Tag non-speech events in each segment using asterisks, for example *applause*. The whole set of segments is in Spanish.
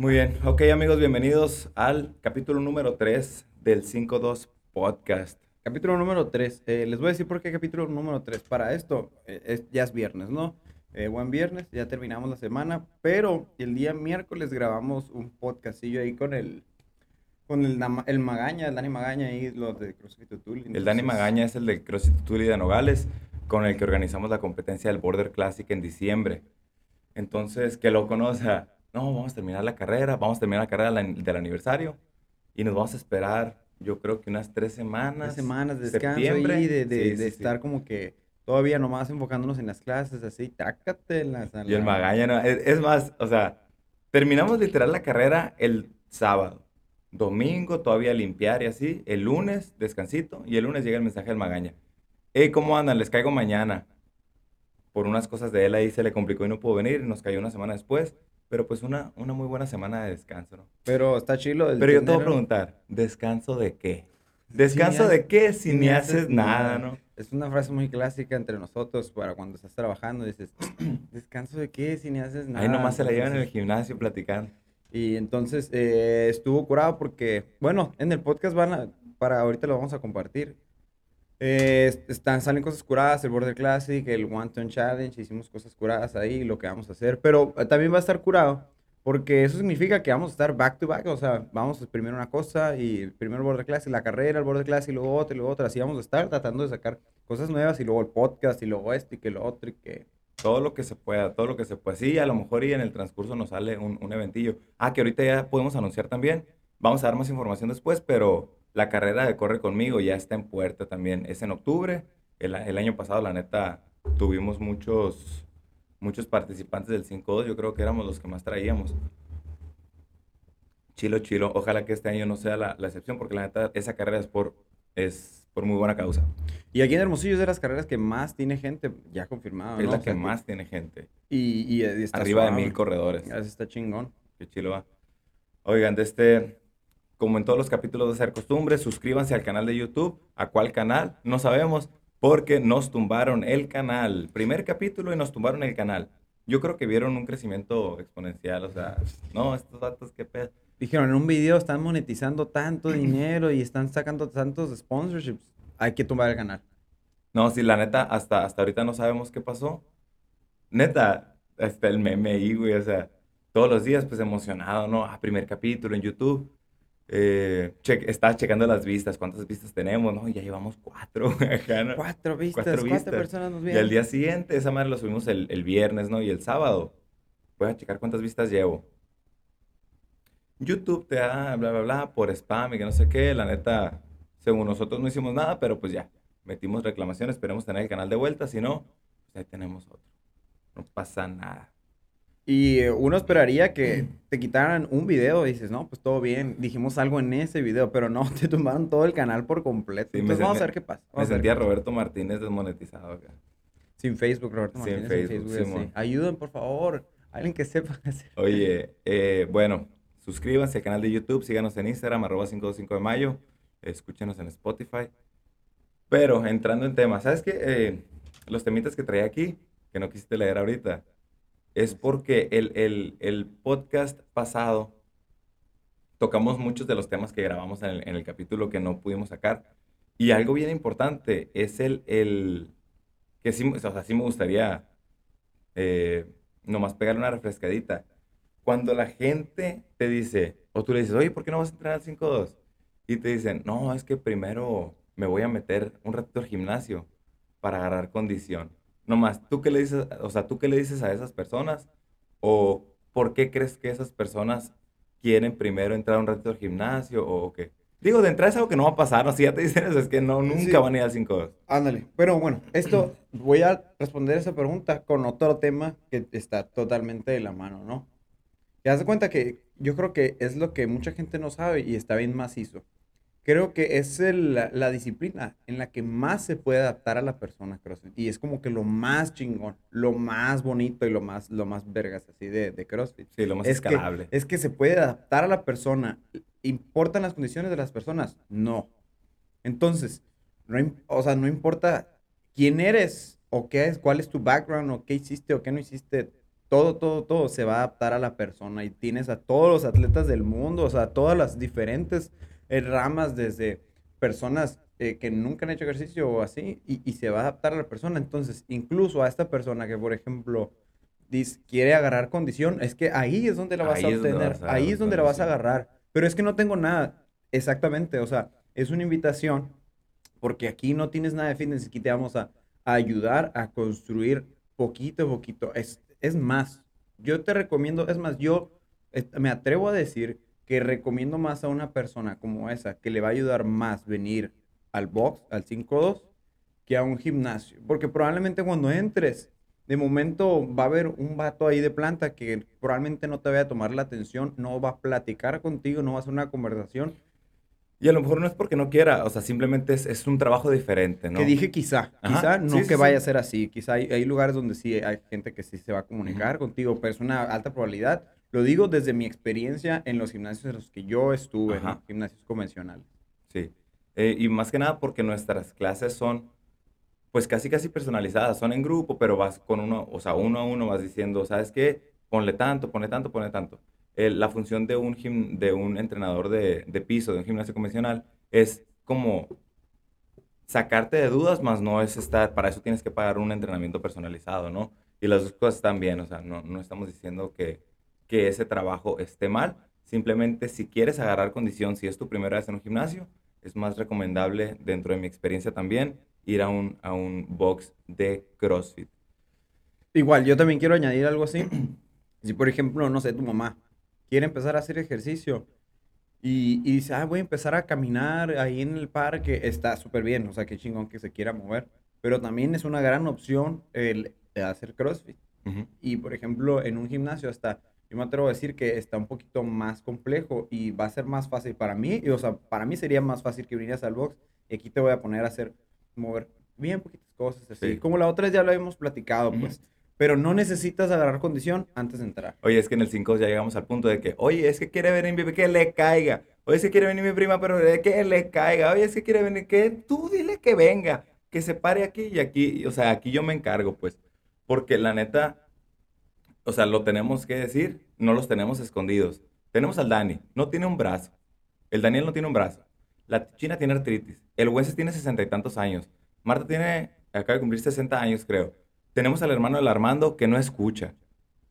Muy bien. Ok, amigos, bienvenidos al capítulo número 3 del 5.2 Podcast. Capítulo número 3. Eh, les voy a decir por qué capítulo número 3. Para esto, eh, es- ya es viernes, ¿no? Eh, buen viernes, ya terminamos la semana, pero el día miércoles grabamos un podcastillo ahí con el, con el, el Magaña, el Dani Magaña ahí, los de CrossFit Tutul. El Dani Entonces, Magaña es el de CrossFit Tuli de Nogales, con el que organizamos la competencia del Border Classic en diciembre. Entonces, que lo conozca, no, vamos a terminar la carrera, vamos a terminar la carrera del aniversario y nos vamos a esperar, yo creo que unas tres semanas. Tres semanas de descanso septiembre. ahí, de, de, Sí, de sí, sí. estar como que todavía nomás enfocándonos en las clases, así, tácatelas. a Y el la- Magaña, no, es, es más, o sea, terminamos literal la carrera el sábado. Domingo todavía limpiar y así. El lunes descansito y el lunes llega el mensaje del Magaña. Hey, ¿cómo andan? Les caigo mañana. Por unas cosas de él ahí se le complicó y no pudo venir. Nos cayó una semana después. Pero pues una, una muy buena semana de descanso, ¿no? Pero está chilo. el Pero yo te voy a preguntar, ¿descanso de qué? ¿Descanso ha- de qué si si ni haces nada, nada. no? Es una frase muy clásica entre nosotros para cuando estás trabajando. Dices, *clears throat* ¿descanso de qué si ni haces nada? Ahí nomás se la llevan en el gimnasio platicando. Y entonces eh, estuvo curado porque, bueno, en el podcast van a, para ahorita lo vamos a compartir. Eh, están, salen cosas curadas, el Border Classic, el One Ton Challenge, hicimos cosas curadas ahí, lo que vamos a hacer. Pero eh, también va a estar curado porque eso significa que vamos a estar back to back, o sea, vamos primero una cosa y primero el Border Classic, la carrera, el Border Classic, luego otra, luego otra. Así vamos a estar tratando de sacar cosas nuevas y luego el podcast y luego esto y que lo otro y que... Todo lo que se pueda, todo lo que se pueda. Sí, a lo mejor y en el transcurso nos sale un, un eventillo. Ah, que ahorita ya podemos anunciar también. Vamos a dar más información después, pero la carrera de Corre Conmigo ya está en puerta también. Es en octubre. El, el año pasado, la neta, tuvimos muchos, muchos participantes del 5-2. Yo creo que éramos los que más traíamos. Chilo, chilo. Ojalá que este año no sea la, la excepción, porque la neta, esa carrera es por, es por muy buena causa. Y aquí en Hermosillo es de las carreras que más tiene gente ya confirmado, es ¿no? la O sea, que más tiene gente. Y, y, eh, está Arriba de mil corredores. Eso está chingón. Qué chilo va. Oigan, de este, como en todos los capítulos de Ser Costumbre, suscríbanse al canal de YouTube. ¿A cuál canal? No sabemos, porque nos tumbaron el canal. Primer capítulo y nos tumbaron el canal. Yo creo que vieron un crecimiento exponencial, o sea, no, estos datos, qué pedo. Dijeron, en un video están monetizando tanto dinero y están sacando tantos sponsorships. Hay que tumbar el canal. No, sí, la neta, hasta, hasta ahorita no sabemos qué pasó. Neta, está el meme ahí, güey, o sea, todos los días, pues emocionado, ¿no? Ah, primer capítulo en YouTube. Eh, che- estaba checando las vistas, cuántas vistas tenemos, ¿no? Y ya llevamos cuatro, *laughs* acá, ¿no? Cuatro vistas, Cuatro vistas. personas nos Y vieron. al día siguiente, esa madre lo subimos el, el viernes, ¿no? Y el sábado. Voy a checar cuántas vistas llevo. YouTube te da bla, bla, bla por spam y que no sé qué. La neta, según nosotros no hicimos nada, pero pues ya, metimos reclamación. Esperemos tener el canal de vuelta. Si no, pues ahí tenemos otro. No pasa nada. Y uno esperaría que te quitaran un video y dices, no, pues todo bien. Dijimos algo en ese video, pero no, *laughs* te tumbaron todo el canal por completo. Sí, me Entonces vamos a ver qué pasa. Me vamos sentía. Roberto Martínez desmonetizado acá. Sin Facebook, Roberto Sin Martínez. Sin Facebook, Facebook, Simón. sí. Ayuden, por favor. Alguien que sepa hacer. Oye, *laughs* eh, bueno, suscríbanse al canal de YouTube, síganos en Instagram, arroba 525 de mayo, escúchenos en Spotify. Pero entrando en temas, ¿sabes qué? Eh, los temitas que traía aquí, que no quisiste leer ahorita, es porque el, el- el podcast pasado tocamos muchos de los temas que grabamos en el, capítulo que no pudimos sacar. Y algo bien importante es el, el que sí, o sea, sí me gustaría eh, nomás pegarle una refrescadita. Cuando la gente te dice, o tú le dices, oye, ¿por qué no vas a entrenar al 5-2? Y te dicen, no, es que primero me voy a meter un ratito al gimnasio para agarrar condición. Nomás, ¿tú qué le dices, o sea, tú qué le dices a esas personas? ¿O por qué crees que esas personas quieren primero entrar un ratito al gimnasio o qué? Digo, de entrada es algo que no va a pasar, ¿no? *laughs* Si ya te dicen eso, es que no, nunca Sí. van a ir al 5-2. Ándale. Pero bueno, esto *clears throat* voy a responder esa pregunta con otro tema que está totalmente de la mano, ¿no? Te das cuenta que yo creo que es lo que mucha gente no sabe y está bien macizo. Creo que es el- la, la disciplina en la que más se puede adaptar a la persona CrossFit. Y es como que lo más chingón, lo más bonito y lo más, lo más vergas así de, de CrossFit. Sí, lo más Es que, escalable. es que se puede adaptar a la persona. ¿Importan las condiciones de las personas? No. Entonces, no, o sea, no importa quién eres o qué es, cuál es tu background o qué hiciste o qué no hiciste. todo, todo, todo se va a adaptar a la persona y tienes a todos los atletas del mundo, o sea, todas las diferentes eh, ramas desde personas eh, que nunca han hecho ejercicio o así y, y, se va a adaptar a la persona. Entonces, incluso a esta persona que, por ejemplo, dice, quiere agarrar condición, es que ahí es donde la vas a obtener, ahí es donde la vas a agarrar. Pero es que no tengo nada, exactamente, o sea, es una invitación porque aquí no tienes nada de fitness, aquí te vamos a, a ayudar a construir poquito a poquito. Es, es más, yo te recomiendo, es más, yo eh, me atrevo a decir que recomiendo más a una persona como esa, que le va a ayudar más venir al box, al 5-2, que a un gimnasio. Porque probablemente cuando entres, de momento va a haber un vato ahí de planta que probablemente no te vaya a tomar la atención, no va a platicar contigo, no va a hacer una conversación y a lo mejor no es porque no quiera, o sea, simplemente es, es un trabajo diferente, ¿no? Que dije quizá, quizá no que vaya a ser así, quizá hay, hay, lugares donde sí hay gente que sí se va a comunicar contigo, pero es una alta probabilidad. Lo digo desde mi experiencia en los gimnasios en los que yo estuve, en gimnasios convencionales. Sí, eh, y más que nada porque nuestras clases son, pues casi casi personalizadas, son en grupo, pero vas con uno, o sea, uno a uno vas diciendo, ¿sabes qué? Ponle tanto, ponle tanto, ponle tanto la función de un, de un entrenador de, de, piso, de un gimnasio convencional, es como sacarte de dudas, más no es estar, para eso tienes que pagar un entrenamiento personalizado, ¿no? Y las dos cosas están bien, o sea, no, no estamos diciendo que, que ese trabajo esté mal, simplemente si quieres agarrar condición, si es tu primera vez en un gimnasio, es más recomendable, dentro de mi experiencia también, ir a un, a un box de CrossFit. Igual, yo también quiero añadir algo así. *clears throat* Si, por ejemplo, no sé, tu mamá quiere empezar a hacer ejercicio y, y dice, ah, voy a empezar a caminar ahí en el parque, está súper bien, o sea, qué chingón que se quiera mover, pero también es una gran opción el, hacer CrossFit. Y, por ejemplo, en un gimnasio hasta, yo me atrevo a decir que está un poquito más complejo y va a ser más fácil para mí, y, o sea, para mí sería más fácil que vinieras al box y aquí te voy a poner a hacer, mover bien poquitas cosas, así. Como la otra ya lo habíamos platicado, pues pero no necesitas agarrar condición antes de entrar. Oye, es que en el 5 ya llegamos al punto de que, oye, es que quiere venir mi que le caiga. Oye, es que quiere venir mi prima, pero que le caiga. Oye, es que quiere venir, que tú dile que venga, que se pare aquí y aquí. O sea, aquí yo me encargo, pues. Porque la neta, o sea, lo tenemos que decir, no los tenemos escondidos. Tenemos al Dani, no tiene un brazo. El Daniel no tiene un brazo. La China tiene artritis. El Wences tiene sesenta y tantos años. Marta tiene, acaba de cumplir 60 años, creo tenemos al hermano del Armando que no escucha.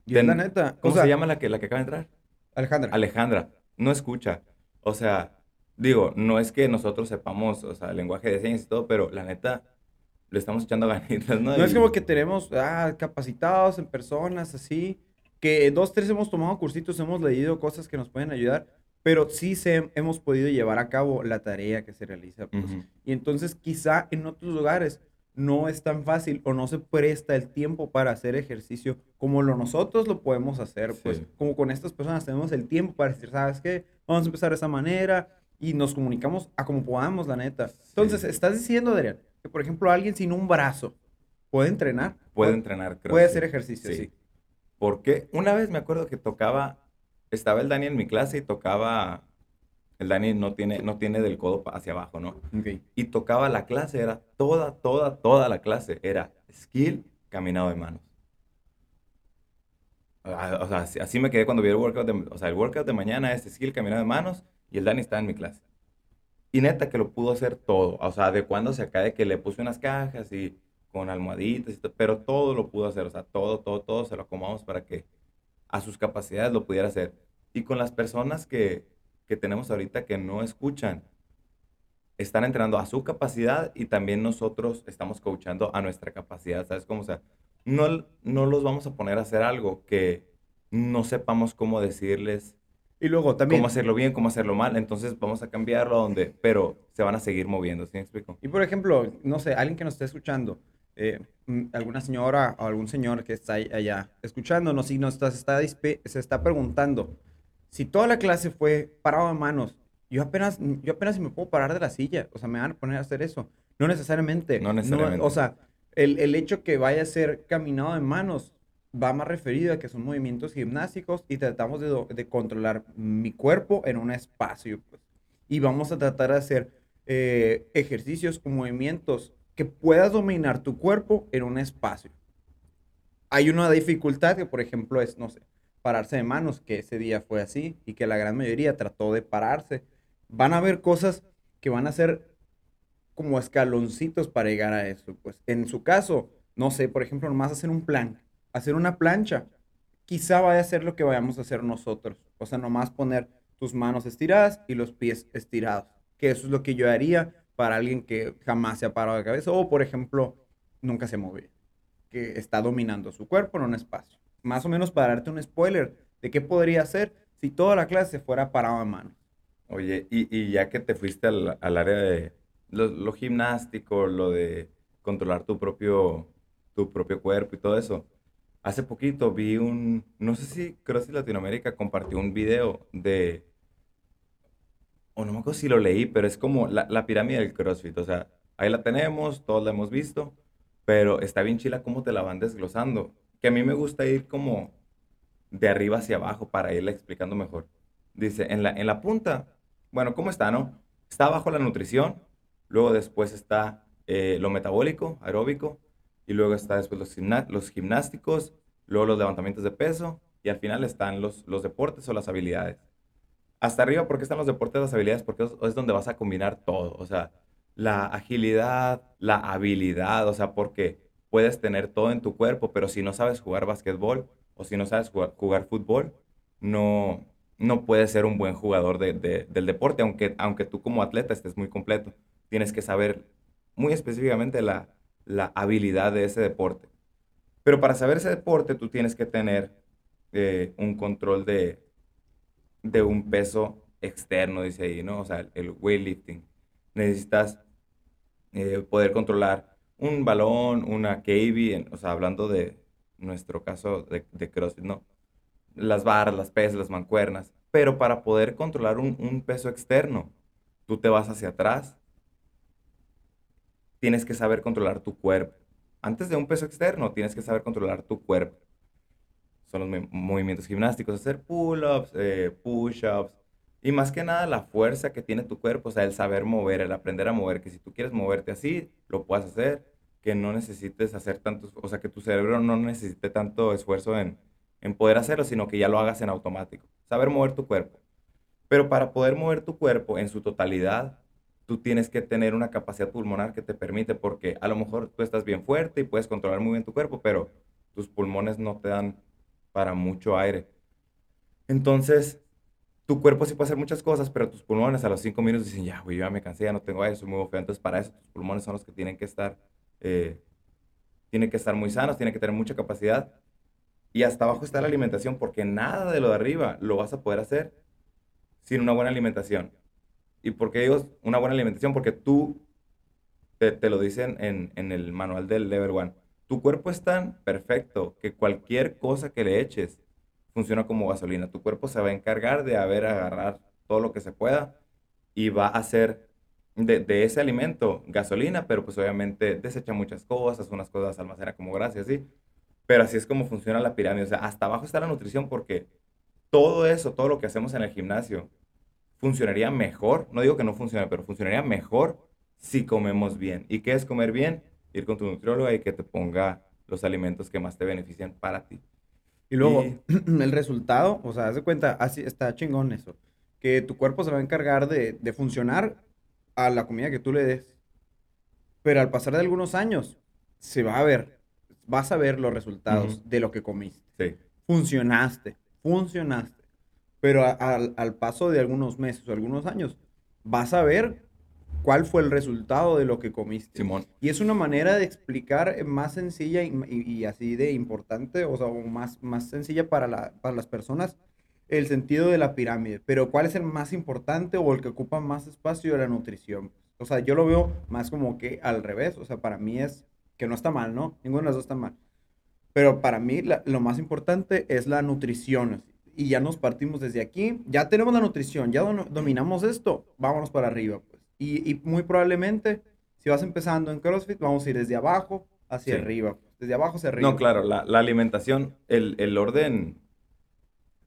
Y la neta. ¿Cómo se llama la que, la que acaba de entrar? Alejandra. Alejandra. No escucha. O sea, digo, no es que nosotros sepamos, o sea, el lenguaje de señas y todo, pero la neta, le estamos echando *laughs* ganitas, ¿no? No es como que tenemos ah, capacitados en personas así, que dos, tres hemos tomado cursitos, hemos leído cosas que nos pueden ayudar, pero sí se, hemos podido llevar a cabo la tarea que se realiza. Pues. Y entonces quizá en otros lugares no es tan fácil o no se presta el tiempo para hacer ejercicio como lo nosotros lo podemos hacer, pues como con estas personas tenemos el tiempo para decir, ¿sabes qué? Vamos a empezar de esa manera y nos comunicamos a como podamos, la neta. Entonces, estás diciendo, Adrián, que por ejemplo alguien sin un brazo puede entrenar. Puede entrenar, creo. Puede hacer ejercicio, sí. Porque una vez me acuerdo que tocaba, estaba el Dani en mi clase y tocaba el Dani no tiene, no tiene del codo hacia abajo, ¿no? Y tocaba la clase, era toda, toda, toda la clase. Era skill, caminado de manos. Ah, o sea, así, me quedé cuando vi el workout de, o sea, el workout de mañana es skill, caminado de manos y el Dani está en mi clase. Y neta que lo pudo hacer todo. O sea, de cuando se acá de que le puse unas cajas y con almohaditas y todo, pero todo lo pudo hacer. O sea, todo, todo, todo se lo acomodamos para que a sus capacidades lo pudiera hacer. Y con las personas que, que tenemos ahorita que no escuchan, están entrenando a su capacidad y también nosotros estamos coachando a nuestra capacidad, ¿sabes cómo? O sea, no, no los vamos a poner a hacer algo que no sepamos cómo decirles. Y luego también... Cómo hacerlo bien, cómo hacerlo mal. Entonces vamos a cambiarlo a donde... Pero se van a seguir moviendo, ¿sí me explico? Y por ejemplo, no sé, alguien que nos esté escuchando, eh, mm, alguna señora o algún señor que está allá escuchándonos y nos está, se está preguntando, si toda la clase fue parado de manos, yo apenas, yo apenas si me puedo parar de la silla, o sea, me van a poner a hacer eso. No necesariamente. No necesariamente. o sea, el, el, hecho que vaya a ser caminado de manos va más referido a que son movimientos gimnásticos y tratamos de, de controlar mi cuerpo en un espacio. Pues. Y vamos a tratar de hacer eh, ejercicios o movimientos que puedas dominar tu cuerpo en un espacio. hay una dificultad que, por ejemplo, es, no sé, pararse de manos, que ese día fue así y que la gran mayoría trató de pararse. Van a haber cosas que van a ser como escaloncitos para llegar a eso. Pues en su caso, no sé, por ejemplo, nomás hacer un plan, hacer una plancha, quizá vaya a ser lo que vayamos a hacer nosotros. O sea, nomás poner tus manos estiradas y los pies estirados. Que eso es lo que yo haría para alguien que jamás se ha parado de cabeza o, por ejemplo, nunca se mueve, que está dominando su cuerpo en un espacio más o menos para darte un spoiler de qué podría ser si toda la clase fuera parado a mano. Oye, y, ya que te fuiste al, área de lo, gimnástico, lo de controlar tu propio, tu propio cuerpo y todo eso, hace poquito vi un, no sé si CrossFit Latinoamérica compartió un video de, o no me acuerdo si lo leí, pero es como la, la pirámide del CrossFit, o sea, ahí la tenemos, todos la hemos visto, pero está bien chila cómo te la van desglosando que a mí me gusta ir como de arriba hacia abajo para irle explicando mejor. Dice, en la, en la punta, bueno, ¿cómo está, no? Está abajo la nutrición, luego después está eh, lo metabólico, aeróbico, y luego está después los, gimnásticos, luego los levantamientos de peso, y al final están los, los deportes o las habilidades. Hasta arriba, ¿por qué están los deportes y las habilidades? Porque es, donde vas a combinar todo, o sea, la agilidad, la habilidad, o sea, porque puedes tener todo en tu cuerpo, pero si no sabes jugar básquetbol o si no sabes jugar, fútbol, no, no puedes ser un buen jugador del deporte, aunque, aunque tú como atleta estés muy completo. Tienes que saber muy específicamente la, habilidad de ese deporte. Pero para saber ese deporte, tú tienes que tener eh, un control de, de un peso externo, dice ahí, ¿no? O sea, el weightlifting. Necesitas eh, poder controlar un balón, una KB, o sea, hablando de nuestro caso de, de CrossFit, ¿no? Las barras, las pesas, las mancuernas. Pero para poder controlar un, peso externo, tú te vas hacia atrás, tienes que saber controlar tu cuerpo. Antes de un peso externo, tienes que saber controlar tu cuerpo. Son los movimientos gimnásticos, hacer pull-ups, eh, push-ups, y más que nada la fuerza que tiene tu cuerpo, o sea, el saber mover, el aprender a mover, que si tú quieres moverte así, lo puedes hacer, que no necesites hacer tantos, o sea, que tu cerebro no necesite tanto esfuerzo en, en poder hacerlo, sino que ya lo hagas en automático. Saber mover tu cuerpo. Pero para poder mover tu cuerpo en su totalidad, tú tienes que tener una capacidad pulmonar que te permite, porque a lo mejor tú estás bien fuerte y puedes controlar muy bien tu cuerpo, pero tus pulmones no te dan para mucho aire. Entonces, tu cuerpo sí puede hacer muchas cosas, pero tus pulmones a los cinco minutos dicen, ya, güey, ya me cansé, ya no tengo aire, soy muy feo. Entonces, para eso, tus pulmones son los que tienen que estar, eh, tienen que estar muy sanos, tienen que tener mucha capacidad. Y hasta abajo está la alimentación, porque nada de lo de arriba lo vas a poder hacer sin una buena alimentación. ¿Y por qué digo una buena alimentación? Porque tú, te, lo dicen en, en el manual del Level One, tu cuerpo es tan perfecto que cualquier cosa que le eches, funciona como gasolina. Tu cuerpo se va a encargar de haber agarrar todo lo que se pueda y va a hacer de, ese alimento gasolina, pero pues obviamente desecha muchas cosas, unas cosas almacena como grasa, ¿sí? Pero así es como funciona la pirámide. O sea, hasta abajo está la nutrición porque todo eso, todo lo que hacemos en el gimnasio, funcionaría mejor. No digo que no funcione, pero funcionaría mejor si comemos bien. ¿Y qué es comer bien? Ir con tu nutrióloga y que te ponga los alimentos que más te benefician para ti. Y luego, *clears throat* el resultado, o sea, haz de cuenta, así está chingón eso. Que tu cuerpo se va a encargar de, funcionar a la comida que tú le des. Pero al pasar de algunos años, se va a ver, vas a ver los resultados de lo que comiste. Sí. Funcionaste, funcionaste. Pero al, al paso de algunos meses o algunos años, vas a ver cuál fue el resultado de lo que comiste. Simón. Y es una manera de explicar más sencilla y, así de importante, o sea, más, más sencilla para, la, para las personas, el sentido de la pirámide. Pero ¿cuál es el más importante o el que ocupa más espacio de la nutrición? O sea, yo lo veo más como que al revés. O sea, para mí es que no está mal, ¿no? Ninguna de las dos está mal. Pero para mí lo más importante es la nutrición. Y ya nos partimos desde aquí. Ya tenemos la nutrición, ya dominamos esto. Vámonos para arriba. Pues. Y, muy probablemente, si vas empezando en CrossFit, vamos a ir desde abajo hacia arriba. Desde abajo hacia arriba. No, claro, la, alimentación, el, orden,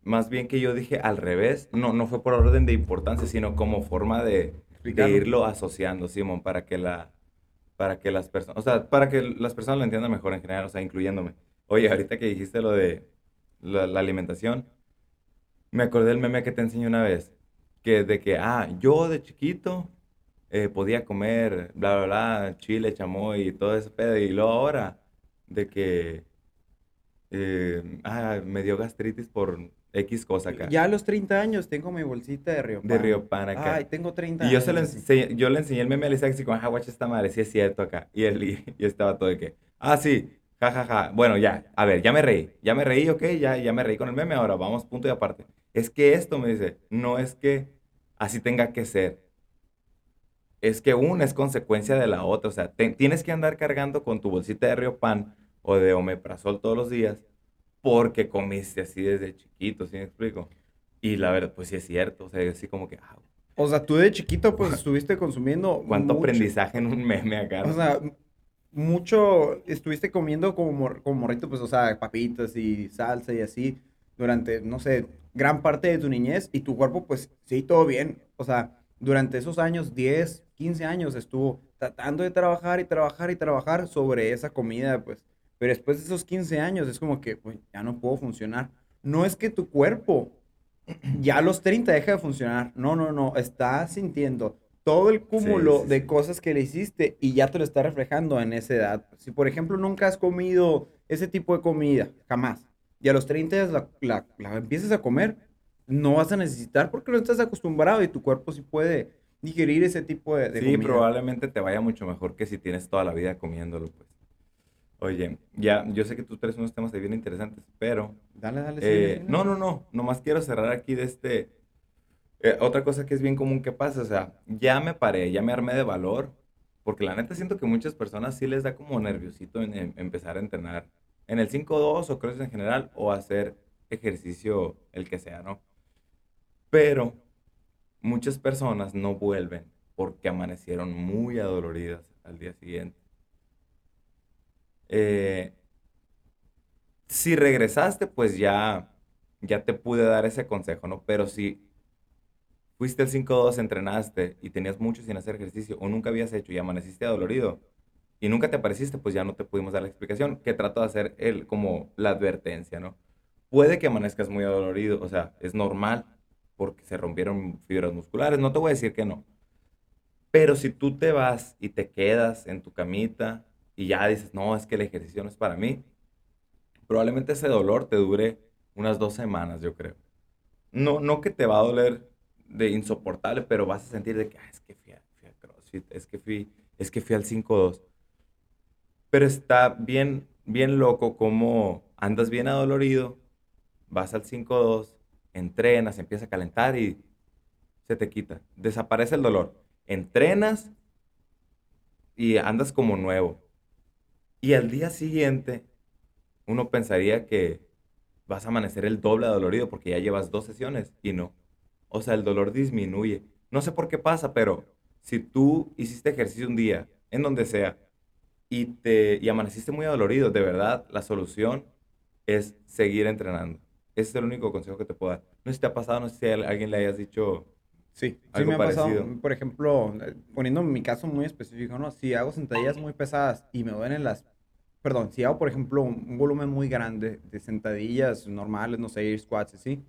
más bien que yo dije al revés, no, no fue por orden de importancia, sino como forma de, irlo asociando, Simón, para que la para que las personas, o sea, para que las personas lo entiendan mejor en general, o sea, incluyéndome. Oye, ahorita que dijiste lo de la, la alimentación, me acordé del meme que te enseñé una vez, que de que, ah, yo de chiquito eh, podía comer, bla, bla, bla, chile, chamoy y todo ese pedo, y luego ahora, de que, eh, ah, me dio gastritis por X cosa acá, Ya a los 30 años tengo mi bolsita de Río de Río Pan acá. Ay, tengo 30 Y yo, se lo años. enseñé, yo le enseñé el meme a Isaac así como, ah, guacha esta madre, sí es cierto acá. Y él *laughs* y, y estaba todo de que, ah, sí, ja, ja, ja. Bueno, ya, a ver, ya me reí, ya me reí, ok, ya, ya me reí con el meme, ahora vamos punto y aparte. Es que esto, me dice, no es que así tenga que ser. Es que una es consecuencia de la otra. O sea, te- tienes que andar cargando con tu bolsita de Río Pan o de Omeprazol todos los días porque comiste así desde chiquito, ¿sí me explico? Y la verdad, pues sí es cierto. O sea, yo así como que, ah, O sea, tú de chiquito pues estuviste consumiendo cuánto mucho. aprendizaje en un meme acá. O sea, mucho estuviste comiendo como, mor- como morrito, pues, o sea, papitas y salsa y así durante, no sé, gran parte de tu niñez y tu cuerpo, pues, sí, todo bien. O sea, durante esos años, 10, 15 años, estuvo tratando de trabajar y trabajar y trabajar sobre esa comida, pues. Pero después de esos 15 años es como que, pues, ya no puedo funcionar. No es que tu cuerpo *clears throat* ya a los 30 deja de funcionar. No, no, no. Está sintiendo todo el cúmulo sí, de sí. cosas que le hiciste y ya te lo está reflejando en esa edad. Si, por ejemplo, nunca has comido ese tipo de comida, jamás, y a los 30 la, la, la empiezas a comer, no vas a necesitar porque no estás acostumbrado y tu cuerpo sí puede digerir ese tipo de, de Sí, comida. probablemente te vaya mucho mejor que si tienes toda la vida comiéndolo, pues. Oye, ya, yo sé que tú traes unos temas de bien interesantes, pero Dale, dale, Eh, sí, no, no, no, nomás quiero cerrar aquí de este... eh, otra cosa que es bien común que pasa, o sea, ya me paré, ya me armé de valor, porque la neta siento que muchas personas sí les da como nerviosito en, en empezar a entrenar en el 5-2 o crossfit en general o hacer ejercicio el que sea, ¿no? Pero muchas personas no vuelven porque amanecieron muy adoloridas al día siguiente. Eh, si regresaste, pues ya, ya te pude dar ese consejo, ¿no? Pero si fuiste el 5-2, entrenaste y tenías mucho sin hacer ejercicio o nunca habías hecho y amaneciste adolorido y nunca te apareciste, pues ya no te pudimos dar la explicación, que trato de hacer el, como la advertencia, ¿no? Puede que amanezcas muy adolorido, o sea, es normal porque se rompieron fibras musculares, no te voy a decir que no. Pero si tú te vas y te quedas en tu camita y ya dices, no, es que el ejercicio no es para mí, probablemente ese dolor te dure unas dos semanas, yo creo. No, no que te va a doler de insoportable, pero vas a sentir de que, "Ah, es que fui a, fui a CrossFit, es que fui, es que fui al 5-2. Pero está bien, bien loco como andas bien adolorido, vas al 5-2, entrenas, empieza a calentar y se te quita. Desaparece el dolor. Entrenas y andas como nuevo. Y al día siguiente, uno pensaría que vas a amanecer el doble dolorido porque ya llevas dos sesiones y no. O sea, el dolor disminuye. No sé por qué pasa, pero si tú hiciste ejercicio un día, en donde sea, y, te, y amaneciste muy adolorido, de verdad, la solución es seguir entrenando. Ese es el único consejo que te puedo dar. No sé si te ha pasado, no sé si a alguien le hayas dicho Sí, sí algo me ha pasado, parecido. por ejemplo, eh, poniendo mi caso muy específico, ¿no? Si hago sentadillas muy pesadas y me duelen las, perdón, si hago, por ejemplo, un volumen muy grande de sentadillas normales, no sé, squats, así,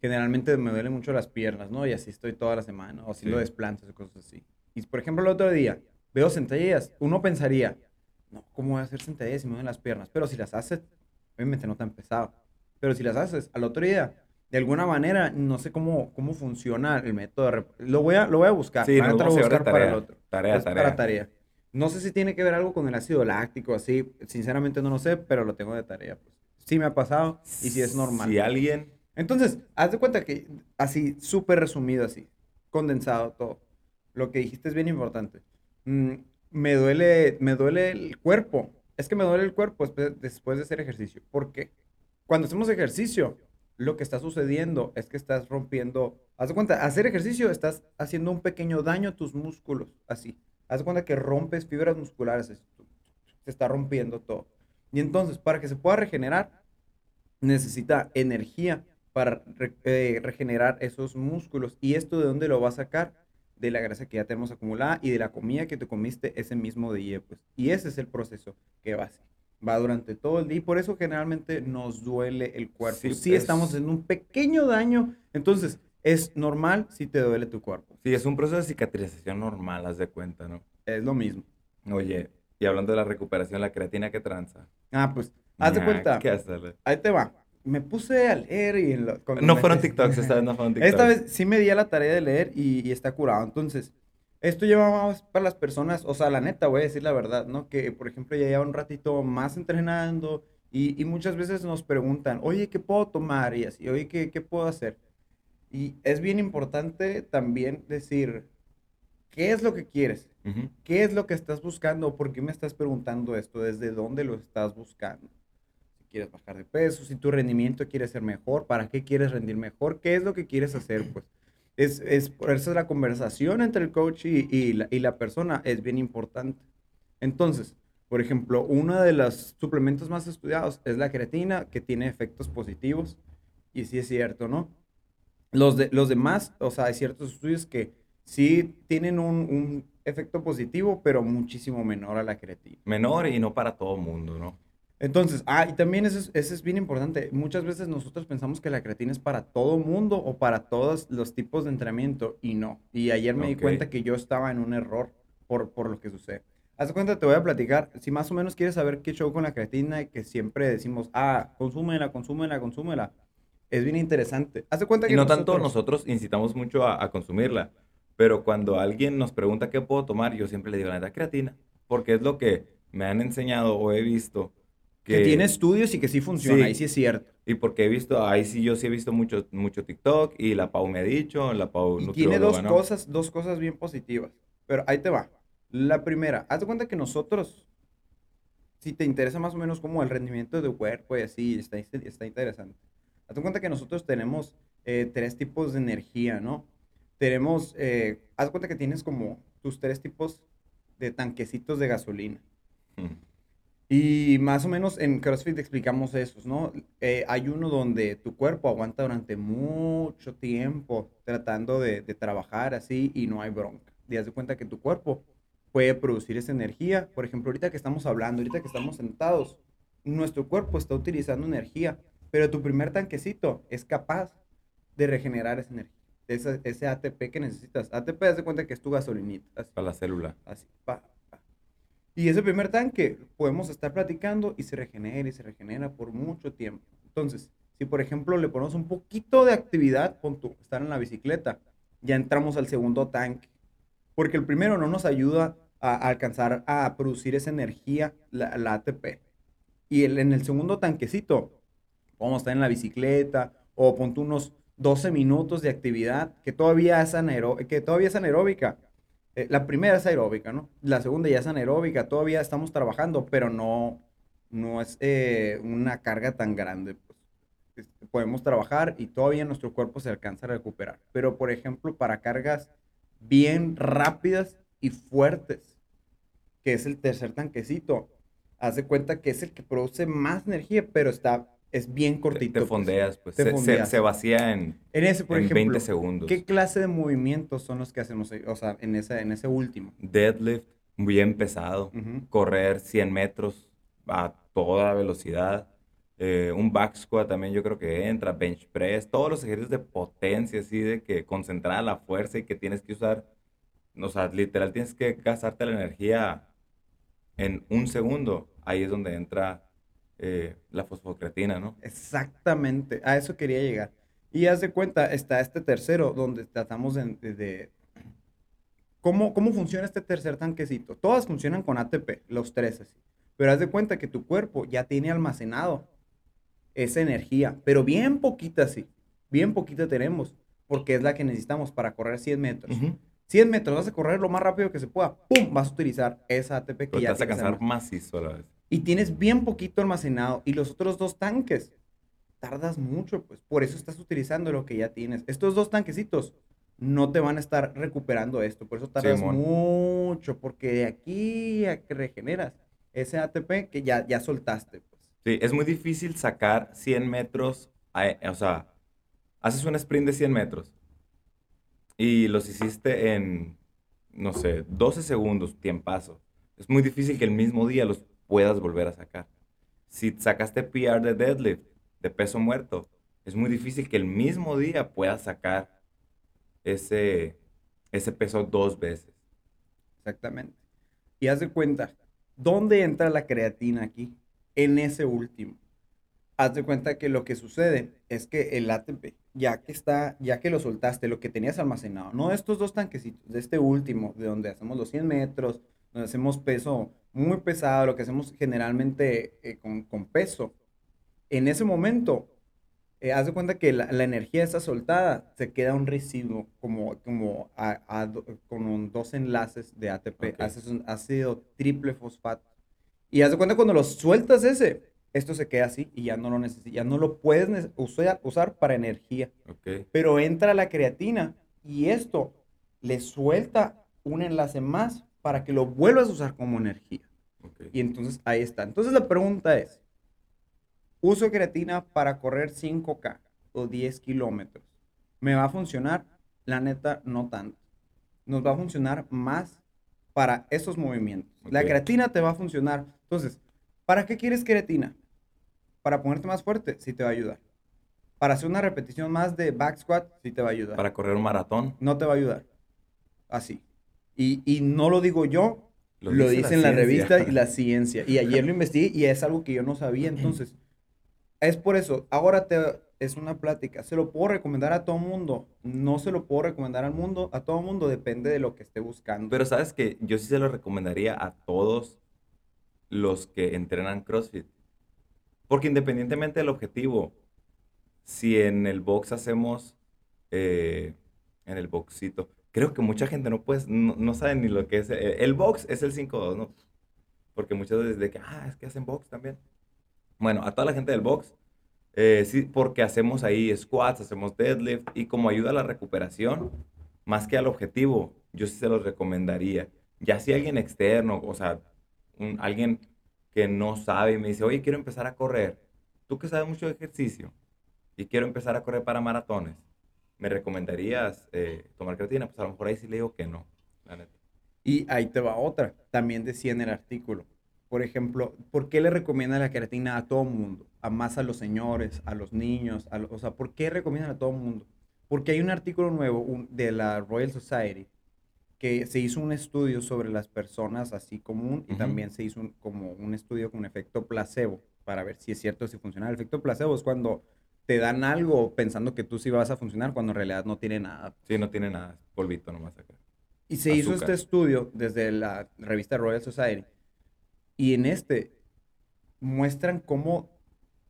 generalmente me duelen mucho las piernas, ¿no? Y así estoy toda la semana, o haciendo Sí. desplantes o cosas así. Y, por ejemplo, el otro día veo sentadillas, uno pensaría, no, ¿cómo voy a hacer sentadillas si me duelen las piernas? Pero si las haces, obviamente no tan pesado, pero si las haces al otro día, de alguna manera, no sé cómo, cómo funciona el método de... Lo voy a, lo voy a buscar. Sí, la nos neta lo vamos voy a a llevar de buscar para el tarea. otro. Tarea, Es tarea. para tarea. No sé si tiene que ver algo con el ácido láctico, así. Sinceramente no lo sé, pero lo tengo de tarea. Pues. Sí me ha pasado y sí es normal. Si alguien Entonces, haz de cuenta que así, súper resumido así, condensado todo. Lo que dijiste es bien importante. Mm, me duele, me duele el cuerpo. Es que me duele el cuerpo después, de hacer ejercicio. ¿Por qué? Cuando hacemos ejercicio, lo que está sucediendo es que estás rompiendo, haz de cuenta, hacer ejercicio estás haciendo un pequeño daño a tus músculos, así. Haz de cuenta que rompes fibras musculares, es- se está rompiendo todo. Y entonces, para que se pueda regenerar, necesita energía para eh, regenerar esos músculos. ¿Y esto de dónde lo va a sacar? De la grasa que ya tenemos acumulada y de la comida que te comiste ese mismo día, pues. Y ese es el proceso que va a hacer. Va durante todo el día y por eso generalmente nos duele el cuerpo. Sí, Sí, es- estamos en un pequeño daño, entonces es normal si te duele tu cuerpo. Sí, es un proceso de cicatrización normal, haz de cuenta, ¿no? Es lo mismo. Oye, y hablando de la recuperación, la creatina que tranza. Ah, pues, haz de cuenta. ¿Qué hacerle? Ahí te va. Me puse a leer y... en lo- No me- fueron TikToks, esta vez no fueron TikToks. Esta vez sí me di a la tarea de leer y, y está curado. Entonces, esto lleva más para las personas, o sea, la neta, voy a decir la verdad, ¿no? Que, por ejemplo, ya llevan un ratito más entrenando y, y muchas veces nos preguntan, oye, ¿qué puedo tomar? Y así, oye, ¿qué, qué puedo hacer? Y es bien importante también decir, ¿qué es lo que quieres? ¿Qué es lo que estás buscando? ¿Por qué me estás preguntando esto? ¿Desde dónde lo estás buscando? Quieres bajar de peso, si tu rendimiento quiere ser mejor, ¿para qué quieres rendir mejor? ¿Qué es lo que quieres hacer? Pues es, es por eso la conversación entre el coach y, y la, y la persona es bien importante. Entonces, por ejemplo, uno de los suplementos más estudiados es la creatina, que tiene efectos positivos. Y sí es cierto, ¿no? Los, de, los demás, o sea, hay ciertos estudios que sí tienen un, un efecto positivo, pero muchísimo menor a la creatina. Menor y no para todo mundo, ¿no? Entonces, ah, y también eso es, eso es bien importante. Muchas veces nosotros pensamos que la creatina es para todo mundo o para todos los tipos de entrenamiento y no. Y ayer me di cuenta que yo estaba en un error por, por lo que sucede. Haz cuenta, te voy a platicar. Si más o menos quieres saber qué show con la creatina y que siempre decimos, ah, consúmela, consúmela, consúmela. Es bien interesante. Haz cuenta que Y no tanto nosotros incitamos mucho a, a consumirla, pero cuando alguien nos pregunta qué puedo tomar, yo siempre le digo, la neta, creatina, porque es lo que me han enseñado o he visto que tiene estudios y que sí funciona, Sí. y sí es cierto. Y porque he visto, ahí sí yo sí he visto mucho, mucho TikTok y la Pau me ha dicho, la Pau Y tiene dos ¿no? cosas, dos cosas bien positivas. Pero ahí te va. La primera, haz de cuenta que nosotros, si te interesa más o menos como el rendimiento de tu cuerpo y así, está, está interesante. Haz de cuenta que nosotros tenemos eh, tres tipos de energía, ¿no? Tenemos, eh, haz de cuenta que tienes como tus tres tipos de tanquecitos de gasolina. Mm. Y más o menos en CrossFit explicamos esos, ¿no? Eh, hay uno donde tu cuerpo aguanta durante mucho tiempo tratando de, de trabajar así y no hay bronca. Haz de cuenta que tu cuerpo puede producir esa energía. Por ejemplo, ahorita que estamos hablando, ahorita que estamos sentados, nuestro cuerpo está utilizando energía, pero tu primer tanquecito es capaz de regenerar esa energía, ese, ese ATP que necesitas. ATP, haz de cuenta que es tu gasolinita. así. Para la célula. Así, pa. Y ese primer tanque podemos estar platicando y se regenera y se regenera por mucho tiempo. Entonces, si por ejemplo le ponemos un poquito de actividad, pon tú, estar en la bicicleta, ya entramos al segundo tanque. Porque el primero no nos ayuda a, alcanzar a producir esa energía, la, ATP. Y el- en el segundo tanquecito, a estar en la bicicleta o ponte unos 12 minutos de actividad que todavía es, anaeró- que todavía es anaeróbica. Eh, la primera es aeróbica, ¿no? La segunda ya es anaeróbica, todavía estamos trabajando, pero no, no es eh, una carga tan grande. Pues. Podemos trabajar y todavía nuestro cuerpo se alcanza a recuperar. Pero, por ejemplo, para cargas bien rápidas y fuertes, que es el tercer tanquecito, haz de cuenta que es el que produce más energía, pero está, es bien cortito. te pues. fondeas, pues. Te se, se- fondeas. se vacía en, En ese, por en ejemplo, 20 segundos. ¿qué clase de movimientos son los que hacemos? O sea, en ese, en ese último. Deadlift, bien pesado. Ujú. Correr 100 metros a toda velocidad. Eh, un back squat también yo creo que entra. Bench press. Todos los ejercicios de potencia, así de que concentrar la fuerza y que tienes que usar. O sea, literal tienes que gastarte la energía en un segundo. Ahí es donde entra eh, la fosfocreatina, ¿no? Exactamente, a eso quería llegar. Y haz de cuenta, está este tercero, donde tratamos de... de- ¿Cómo, ¿Cómo funciona este tercer tanquecito? Todas funcionan con ATP, los tres así. Pero haz de cuenta que tu cuerpo ya tiene almacenado esa energía, pero bien poquita sí, bien poquita tenemos, porque es la que necesitamos para correr 100 metros. Ujú. 100 metros, vas a correr lo más rápido que se pueda, ¡pum! Vas a utilizar esa ATP que Pero te ya vas a cansar macizo a la vez. Y tienes bien poquito almacenado y los otros dos tanques tardas mucho, pues por eso estás utilizando lo que ya tienes. Estos dos tanquecitos no te van a estar recuperando esto, por eso tardas Simón. mucho, porque de aquí a que regeneras ese ATP que ya, ya soltaste, pues. Sí, es muy difícil sacar 100 metros, a- o sea, haces un sprint de 100 metros y los hiciste en, no sé, 12 segundos, tiempazo. Es muy difícil que el mismo día los puedas volver a sacar. si sacaste PR de deadlift, de peso muerto, es muy difícil que el mismo día puedas sacar ese, ese peso dos veces. Exactamente. Y haz de cuenta, ¿dónde entra la creatina aquí? En ese último. Haz de cuenta que lo que sucede es que el ATP, ya que está, ya que lo soltaste, lo que tenías almacenado, no estos dos tanquecitos, de este último, de donde hacemos los 100 metros, donde hacemos peso muy pesado, lo que hacemos generalmente eh, con, con, peso, en ese momento, eh, haz de cuenta que la, la, energía está soltada, se queda un residuo como, como a, a, con dos enlaces de ATP, okay. haces un ácido triple fosfato. Y haz de cuenta cuando lo sueltas ese, esto se queda así y ya no lo necesitas, ya no lo puedes usar, usar para energía. Okay. Pero entra la creatina y esto le suelta un enlace más para que lo vuelvas a usar como energía. Okay. Y entonces ahí está. Entonces la pregunta es, uso creatina para correr 5K o 10 kilómetros. ¿Me va a funcionar? La neta, no tanto. Nos va a funcionar más para esos movimientos. Okay. La creatina te va a funcionar. Entonces, ¿para qué quieres creatina? Para ponerte más fuerte, sí te va a ayudar. Para hacer una repetición más de back squat, sí te va a ayudar. Para correr un maratón. No te va a ayudar. Así. Y, y no lo digo yo, Lo lo, dice dice la la revista y la ciencia. Y ayer lo *laughs* investigué y es algo que yo no sabía. Entonces, es por eso. Ahora te, es una plática. ¿Se lo puedo recomendar a todo mundo? No se lo puedo recomendar al mundo. A todo mundo depende de lo que esté buscando. Pero sabes que yo sí se lo recomendaría a todos los que entrenan CrossFit. Porque independientemente del objetivo, si en el box hacemos, eh, en el boxito, creo que mucha gente no, puede, no, no sabe ni lo que es. eh, El box es el 5-2, ¿no? Porque muchas veces de que, ah, es que hacen box también. Bueno, a toda la gente del box, eh, sí, porque hacemos ahí squats, hacemos deadlift y como ayuda a la recuperación, más que al objetivo, yo sí se los recomendaría. Ya si alguien externo, o sea, alguien que no sabe y me dice, oye, quiero empezar a correr, tú que sabes mucho de ejercicio y quiero empezar a correr para maratones, ¿me recomendarías eh, tomar creatina? Pues a lo mejor ahí sí le digo que no, la neta. Y ahí te va otra. También decía en el artículo. Por ejemplo, ¿por qué le recomienda la creatina a todo mundo? A más a los señores, a los niños, a o sea, ¿por qué recomiendan a todo mundo? Porque hay un artículo nuevo un- de la Royal Society que se hizo un estudio sobre las personas así común y también se hizo un- como un estudio con efecto placebo para ver si es cierto si funciona. El efecto placebo es cuando te dan algo pensando que tú sí vas a funcionar cuando en realidad no tiene nada. Sí, no tiene nada, polvito nomás acá. Y se hizo este estudio desde la revista Royal Society. Y en este muestran cómo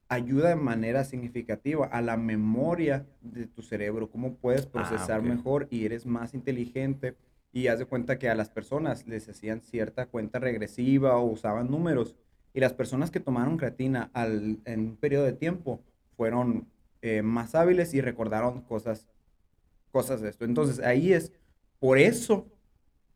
ayuda de manera significativa a la memoria de tu cerebro, cómo puedes procesar ok. mejor y eres más inteligente. Y haz de cuenta que a las personas les hacían cierta cuenta regresiva o usaban números. Y las personas que tomaron creatina al, en un periodo de tiempo fueron eh, más hábiles y recordaron cosas, cosas de esto. Entonces ahí es, por eso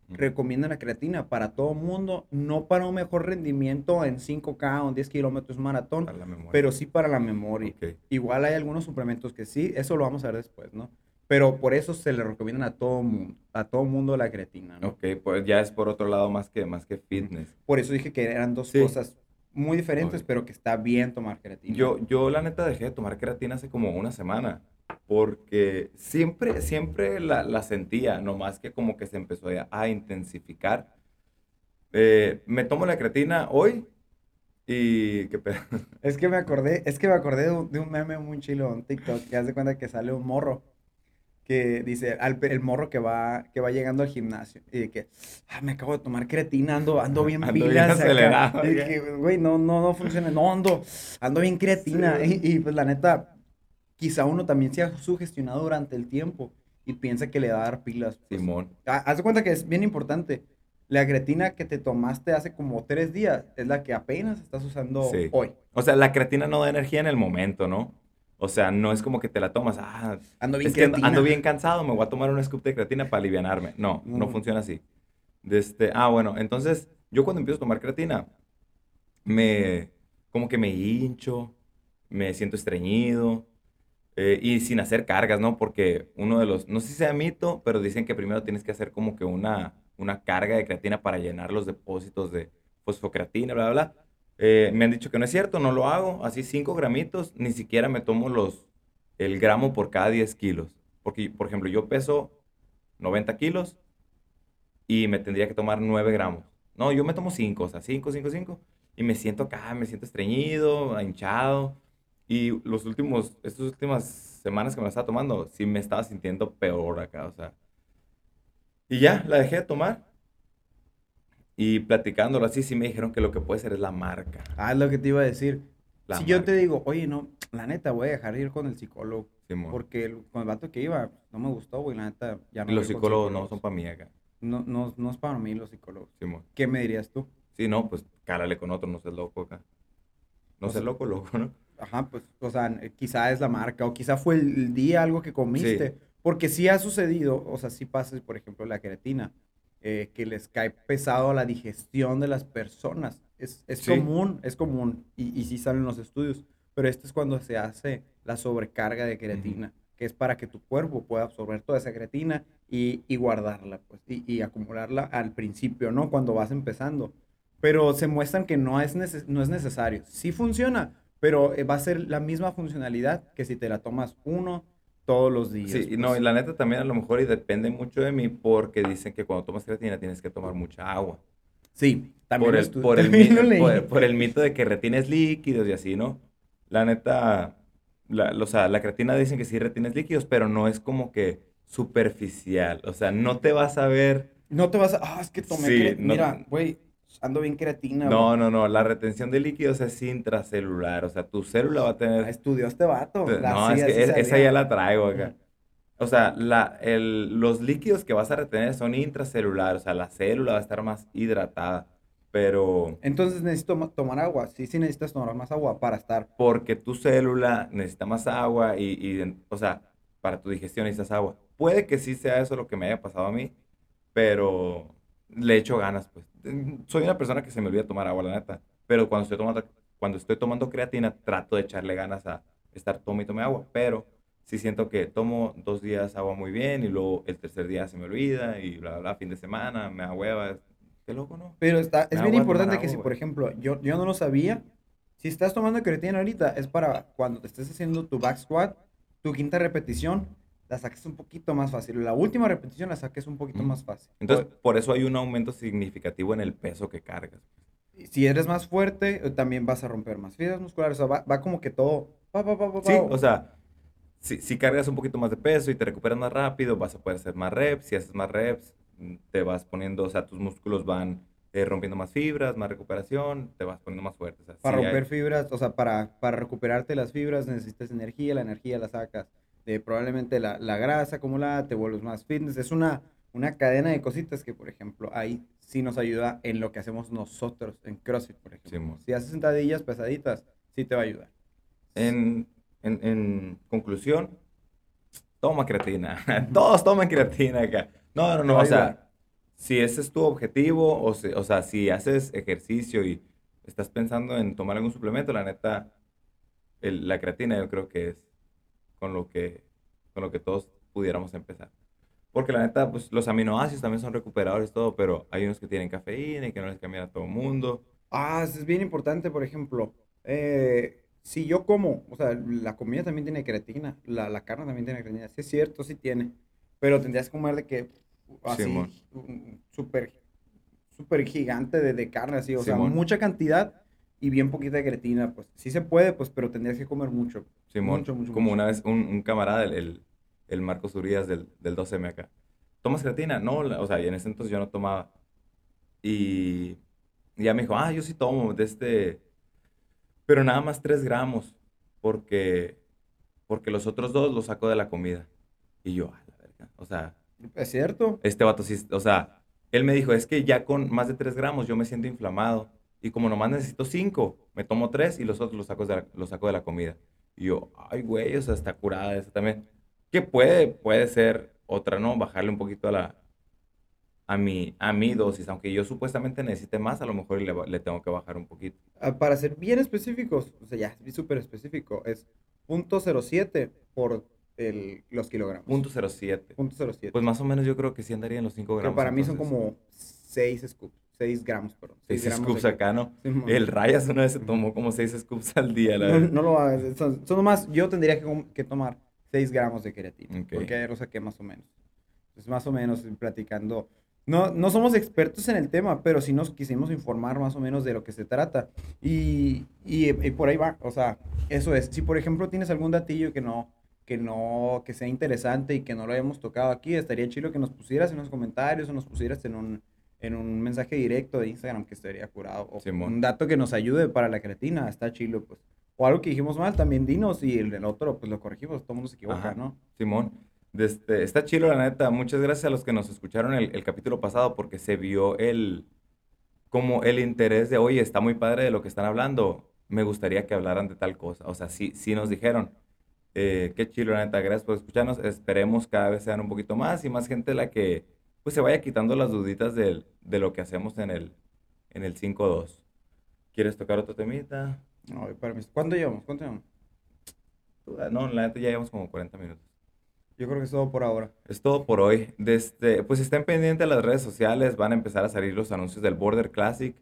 recomiendan la creatina para todo mundo, no para un mejor rendimiento en 5K o en 10 kilómetros maratón, pero sí para la memoria. Ok. Igual hay algunos suplementos que sí, eso lo vamos a ver después, ¿no? Pero por eso se le recomiendan a todo mundo, a todo mundo la creatina, ¿no? Ok, pues ya es por otro lado más que, más que fitness. Por eso dije que eran dos Sí. cosas muy diferentes, pero que está bien tomar creatina. Yo, yo la neta dejé de tomar creatina hace como una semana, porque siempre, siempre la, la sentía, nomás que como que se empezó a, a intensificar. Eh, me tomo la creatina hoy y qué pedo. Es que me acordé, es que me acordé de un, de un meme muy chilo en TikTok que hace cuenta que sale un morro que dice al, el morro que va que va llegando al gimnasio y de que "Ah, me acabo de tomar creatina, ando ando *laughs* bien Ando bien pilas acá". acelerado, Y de ya. que güey, no no no funciona, no ando ando bien creatina Sí. y, y, pues la neta quizá uno también se ha sugestionado durante el tiempo y piensa que le va a dar pilas. pues. Simón. Ha- Haz de cuenta que es bien importante. La creatina que te tomaste hace como tres días es la que apenas estás usando Sí. hoy. O sea, la creatina no da energía en el momento, ¿no? O sea, no es como que te la tomas, ah, Ando bien es que ando, bien cansado, me voy a tomar un scoop de creatina para alivianarme. No, no No. funciona así. De este, ah, bueno, entonces yo cuando empiezo a tomar creatina, me, como que me hincho, me siento estreñido eh, y sin hacer cargas, ¿no? Porque uno de los, no sé si sea mito, pero dicen que primero tienes que hacer como que una, una carga de creatina para llenar los depósitos de fosfocreatina, bla, bla, bla. Eh, me han dicho que no es cierto, no lo hago. Así 5 gramitos, ni siquiera me tomo los, el gramo por cada 10 kilos. Porque, por ejemplo, yo peso 90 kilos y me tendría que tomar 9 gramos. No, yo me tomo 5, o sea, 5, 5, 5. Y me siento acá, me siento estreñido, hinchado. Y los últimos, estas últimas semanas que me la estaba tomando, sí me estaba sintiendo peor acá, o sea. Y ya, la dejé de tomar. Y platicándolo así, sí me dijeron que lo que puede ser es la marca. Ah, es lo que te iba a decir. La si yo te digo, oye, no, la neta, voy a dejar de ir con el psicólogo. Simón. Porque el- con el vato que iba, no me gustó, güey, la neta, ya no los psicólogos no son para mí acá. No, no, no es para mí los psicólogos. Simón. ¿Qué me dirías tú? Sí, no, pues cálale con otro, no seas loco acá. No O seas sea- loco, loco, ¿no? Ajá, pues, o sea, quizá es la marca, o quizá fue el día algo que comiste. Porque sí ha sucedido, o sea, sí pasa, por ejemplo, la creatina, eh, que les cae pesado a la digestión de las personas. Es, es Sí. común, es común, y, y sí salen los estudios. Pero esto es cuando se hace la sobrecarga de creatina, que es para que tu cuerpo pueda absorber toda esa creatina y, y guardarla, pues, y, y acumularla al principio, ¿no? Cuando vas empezando. Pero se muestran que no es, neces- no es necesario. Sí funciona, pero eh, va a ser la misma funcionalidad que si te la tomas uno todos los días. Sí, no, pues. y la neta también a lo mejor y depende mucho de mí porque dicen que cuando tomas creatina tienes que tomar mucha agua. Sí, también por el, por, también por, por mito de que retienes líquidos y así, ¿no? La neta, la, o sea, la creatina dicen que sí retienes líquidos, pero no es como que superficial. O sea, no te vas a ver. No te vas a... Ah, es que tomé... Sí, no- Mira, güey, ando bien creatina. No, güey. no, no. La retención de líquidos es intracelular. O sea, tu célula va a Ah, tener. estudió este vato. La- No, es que es- esa ya la traigo acá. O sea, la, el- los líquidos que vas a retener son intracelulares. O sea, la célula va a estar más hidratada. Pero. Entonces necesito ma- tomar agua. Sí, sí necesitas tomar más agua para estar... porque tu célula necesita más agua y, y, o sea, para tu digestión necesitas agua. Puede que sí sea eso lo que me haya pasado a mí, pero le echo ganas, pues. Soy una persona que se me olvida tomar agua, la neta, pero cuando estoy tomando, cuando estoy tomando creatina, trato de echarle ganas a estar tome y tome agua, pero sí siento que tomo dos días agua muy bien y luego el tercer día se me olvida y bla, bla, bla, fin de semana, me da hueva. Qué loco, ¿no? Pero está, es bien importante que si, agua, por güey. ejemplo, yo, yo no lo sabía, si estás tomando creatina ahorita, es para cuando te estés haciendo tu back squat, tu quinta repetición, la saques un poquito más fácil. La última repetición la saques un poquito más fácil. Entonces, por eso hay un aumento significativo en el peso que cargas. Si eres más fuerte, eh, también vas a romper más fibras musculares. O sea, va, va como que todo. va, va, va, Sí, o sea, si, si cargas un poquito más de peso y te recuperas más rápido, vas a poder hacer más reps. Si haces más reps, mm, te vas poniendo, o sea, tus músculos van eh, rompiendo más fibras, más recuperación, te vas poniendo más fuerte. o sea, Para sí hay- romper fibras, o sea, para, para recuperarte las fibras necesitas energía, la energía la sacas de probablemente la, la grasa acumulada, te vuelves más fitness. Es una, una cadena de cositas que, por ejemplo, ahí sí nos ayuda en lo que hacemos nosotros en CrossFit, por ejemplo. Simón. Si haces sentadillas pesaditas, sí te va a ayudar. En, en, en conclusión, toma creatina. *laughs* *laughs* Todos toman creatina acá. No, no, no, o sea, si ese es tu objetivo, o, se- o sea, si haces ejercicio y estás pensando en tomar algún suplemento, la neta, el- la creatina yo creo que es con lo que, con lo que todos pudiéramos empezar. Porque la neta, pues los aminoácidos también son recuperadores todo, pero hay unos que tienen cafeína y que no les cambian a todo el mundo. Ah, eso es bien importante, por ejemplo. eh, si yo como, o sea, la comida también tiene creatina, la, la carne también tiene creatina. Sí es cierto, sí tiene. Pero tendrías que comer de que así, Simón. un súper, súper gigante de, de carne, así, o sea, mucha cantidad y bien poquita de creatina, pues. Sí se puede, pues, pero tendrías que comer mucho. Simón, Mucho, mucho, como mucho. una vez un, un camarada, el, el, el Marcos Urias del, del 12M acá. ¿Tomas creatina? No, o sea, y en ese entonces yo no tomaba. Y, ya me dijo, ah, yo sí tomo de este, pero nada más 3 gramos, porque, porque los otros dos los saco de la comida. Y yo, ah, la verga. O sea, Es cierto. este vato sí, o sea, él me dijo, es que ya con más de 3 gramos yo me siento inflamado. Y como nomás necesito 5, me tomo 3 y los otros los saco de la, los saco de la comida. Y yo, ay, güey, o sea, está curada esa también. Que puede, puede ser otra, ¿no? Bajarle un poquito a la, a mi, a mi dosis. Aunque yo supuestamente necesite más, a lo mejor le, le tengo que bajar un poquito. Ah, Para ser bien específicos, o sea, ya súper específico, es .07 por el, los kilogramos. Punto 07. Punto 07. Pues más o menos yo creo que sí andaría en los 5 que gramos. para mí son como 6 scoops. 6 gramos, perdón. 6 gramos scoops de- acá, ¿no? Simón. El Rayas una vez se tomó como 6 scoops al día, la No, verdad. no lo hagas. Son, son más, yo tendría que, que tomar 6 gramos de queratina. Ok. Porque ayer lo saqué más o menos. Entonces, más o menos platicando. No, no somos expertos en el tema, pero sí nos quisimos informar más o menos de lo que se trata. Y, y, y por ahí va. O sea, eso es. Si por ejemplo tienes algún datillo que no, que no, que sea interesante y que no lo hayamos tocado aquí, estaría chido que nos pusieras en los comentarios o nos pusieras en un, en un mensaje directo de Instagram que estaría curado. O Simón. un dato que nos ayude para la creatina, está chido, pues. O algo que dijimos mal, también dinos y el otro, pues lo corregimos, todo el mundo se equivoca, Ajá. ¿no? Simón, este, está chido la neta. Muchas gracias a los que nos escucharon el, el capítulo pasado porque se vio el, como el interés de, oye, está muy padre de lo que están hablando. Me gustaría que hablaran de tal cosa. O sea, sí, sí nos dijeron. Eh, qué chido, la neta. Gracias por escucharnos. Esperemos cada vez sean un poquito más y más gente la que pues se vaya quitando las duditas del- de lo que hacemos en el, en el 5-2. ¿Quieres tocar otro temita? No, espérame, ¿Cuánto llevamos? ¿Cuánto llevamos? No, la neta ya llevamos como 40 minutos. Yo creo que es todo por ahora. Es todo por hoy. Desde, pues estén pendientes de las redes sociales, van a empezar a salir los anuncios del Border Classic.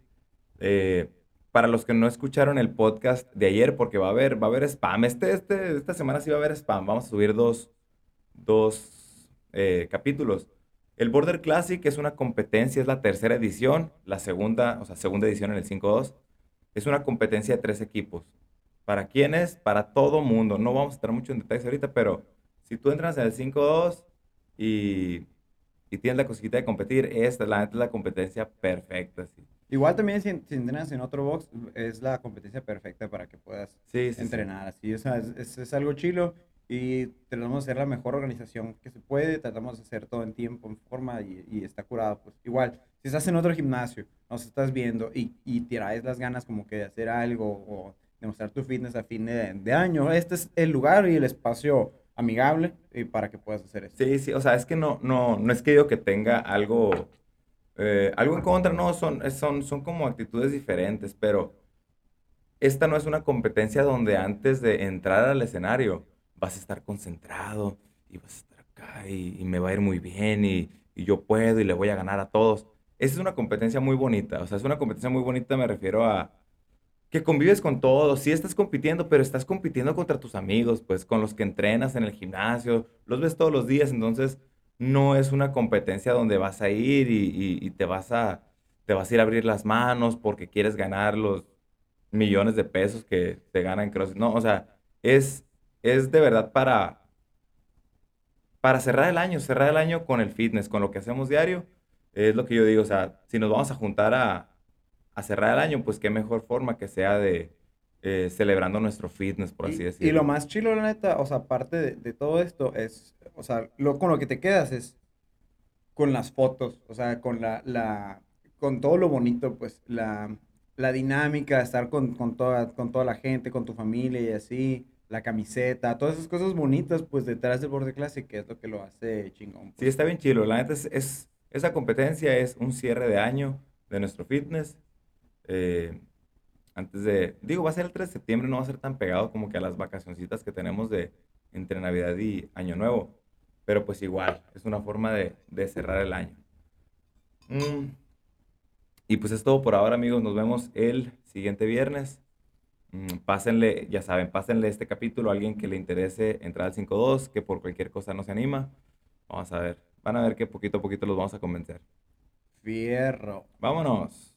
Eh, para los que no escucharon el podcast de ayer, porque va a haber, va a haber spam. Este, este, esta semana sí va a haber spam. Vamos a subir dos, dos eh, capítulos. El Border Classic es una competencia, es la tercera edición, la segunda, o sea, segunda edición en el 5-2. Es una competencia de tres equipos. ¿Para quiénes? Para todo mundo. No vamos a entrar mucho en detalles ahorita, pero si tú entras en el 5-2 y, y tienes la cosquita de competir, esta la es la competencia perfecta. Sí, Igual también si, entrenas en otro box, es la competencia perfecta para que puedas sí, sí, sí. entrenar así. O sea, es, es- es algo chilo y tratamos de hacer la mejor organización que se puede, tratamos de hacer todo en tiempo, en forma y, y está curado. Pues igual, si estás en otro gimnasio, nos estás viendo y, y traes las ganas como que de hacer algo o demostrar tu fitness a fin de, año, este es el lugar y el espacio amigable y para que puedas hacer esto. Sí, sí, o sea, es que no, no, no es que yo que tenga algo, eh, algo en contra, no, son, son, son como actitudes diferentes, pero esta no es una competencia donde antes de entrar al escenario vas a estar concentrado y vas a estar acá y, y me va a ir muy bien y, y yo puedo y le voy a ganar a todos. Esa es una competencia muy bonita, o sea, es una competencia muy bonita, me refiero a que convives con todos, sí estás compitiendo, pero estás compitiendo contra tus amigos, pues con los que entrenas en el gimnasio, los ves todos los días, entonces no es una competencia donde vas a ir y, y- te vas a, te vas a ir a abrir las manos porque quieres ganar los millones de pesos que te ganan CrossFit. No, o sea, es, es de verdad para, para cerrar el año, cerrar el año con el fitness, con lo que hacemos diario. Es lo que yo digo, o sea, si nos vamos a juntar a, a cerrar el año, pues qué mejor forma que sea de eh, celebrando nuestro fitness, por así Y, decirlo. y lo más chilo, la neta, o sea, aparte de, de todo esto, es, o sea, lo, con lo que te quedas es con las fotos, o sea, con la, la, con todo lo bonito, pues, la, la dinámica, estar con, con toda, con toda la gente, con tu familia y así, la camiseta, todas esas cosas bonitas, pues, detrás del borde clase, que es lo que lo hace chingón. Sí, pues. está bien chilo. La neta es, es- esa competencia es un cierre de año de nuestro fitness. Eh, antes de, digo, va a ser el 3 de septiembre, no va a ser tan pegado como que a las vacacioncitas que tenemos de entre Navidad y Año Nuevo. Pero pues igual, es una forma de, de cerrar el año. Mm. Y pues es todo por ahora, amigos. Nos vemos el siguiente viernes. Mm, Pásenle, ya saben, pásenle este capítulo a alguien que le interese entrar al 5.2, que por cualquier cosa no se anima. Vamos a ver. Van a ver que poquito a poquito los vamos a convencer. Fierro. Vámonos.